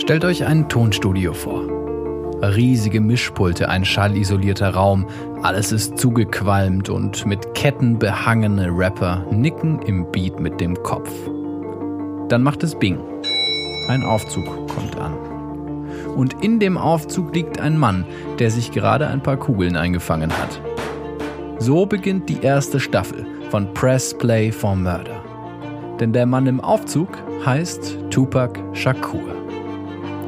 Stellt euch ein Tonstudio vor. Riesige Mischpulte, ein schallisolierter Raum, alles ist zugequalmt und mit Ketten behangene Rapper nicken im Beat mit dem Kopf. Dann macht es Bing. Ein Aufzug kommt an. Und in dem Aufzug liegt ein Mann, der sich gerade ein paar Kugeln eingefangen hat. So beginnt die erste Staffel von Press Play for Murder. Denn der Mann im Aufzug heißt Tupac Shakur.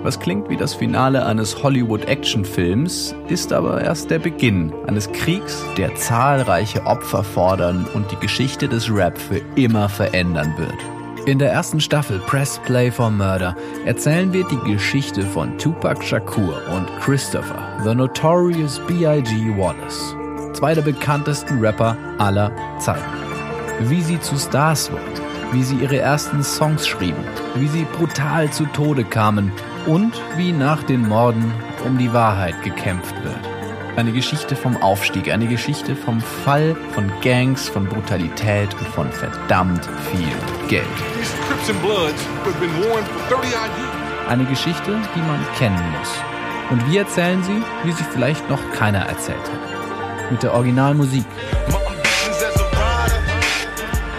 Was klingt wie das Finale eines Hollywood-Actionfilms, ist aber erst der Beginn eines Kriegs, der zahlreiche Opfer fordern und die Geschichte des Rap für immer verändern wird. In der ersten Staffel Press Play for Murder erzählen wir die Geschichte von Tupac Shakur und Christopher, The Notorious B.I.G. Wallace, zwei der bekanntesten Rapper aller Zeiten. Wie sie zu Stars wurden, wie sie ihre ersten Songs schrieben, wie sie brutal zu Tode kamen und wie nach den Morden um die Wahrheit gekämpft wird. Eine Geschichte vom Aufstieg, eine Geschichte vom Fall von Gangs, von Brutalität und von verdammt viel Geld. Eine Geschichte, die man kennen muss. Und wir erzählen sie, wie sie vielleicht noch keiner erzählt hat. Mit der Originalmusik.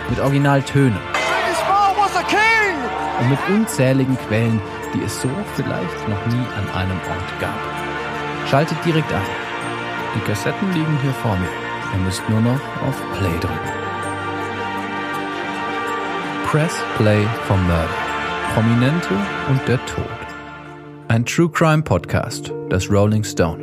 Mit Originaltönen. Und mit unzähligen Quellen, die es so vielleicht noch nie an einem Ort gab. Schaltet direkt ein. Die Kassetten liegen hier vor mir. Ihr müsst nur noch auf Play drücken. Press Play for Murder. Prominente und der Tod. Ein True Crime Podcast des Rolling Stone.